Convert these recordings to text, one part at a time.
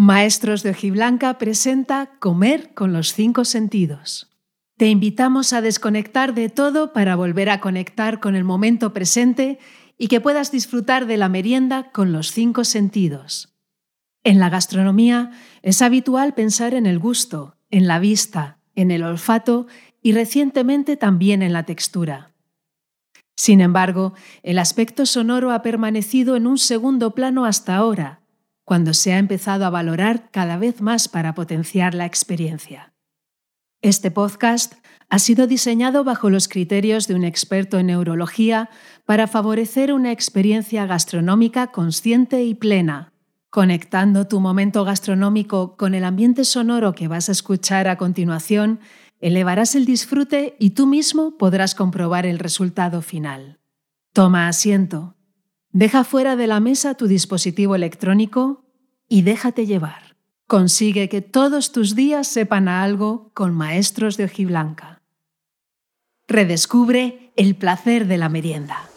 Maestros de Ojiblanca presenta Comer con los cinco sentidos. Te invitamos a desconectar de todo para volver a conectar con el momento presente y que puedas disfrutar de la merienda con los cinco sentidos. En la gastronomía es habitual pensar en el gusto, en la vista, en el olfato y recientemente también en la textura. Sin embargo, el aspecto sonoro ha permanecido en un segundo plano hasta ahora cuando se ha empezado a valorar cada vez más para potenciar la experiencia. Este podcast ha sido diseñado bajo los criterios de un experto en neurología para favorecer una experiencia gastronómica consciente y plena, conectando tu momento gastronómico con el ambiente sonoro que vas a escuchar a continuación, elevarás el disfrute y tú mismo podrás comprobar el resultado final. Toma asiento. Deja fuera de la mesa tu dispositivo electrónico y déjate llevar. Consigue que todos tus días sepan a algo con maestros de hojiblanca. Redescubre el placer de la merienda.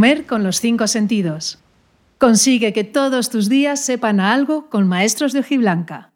Comer con los cinco sentidos. Consigue que todos tus días sepan algo con Maestros de Hojiblanca.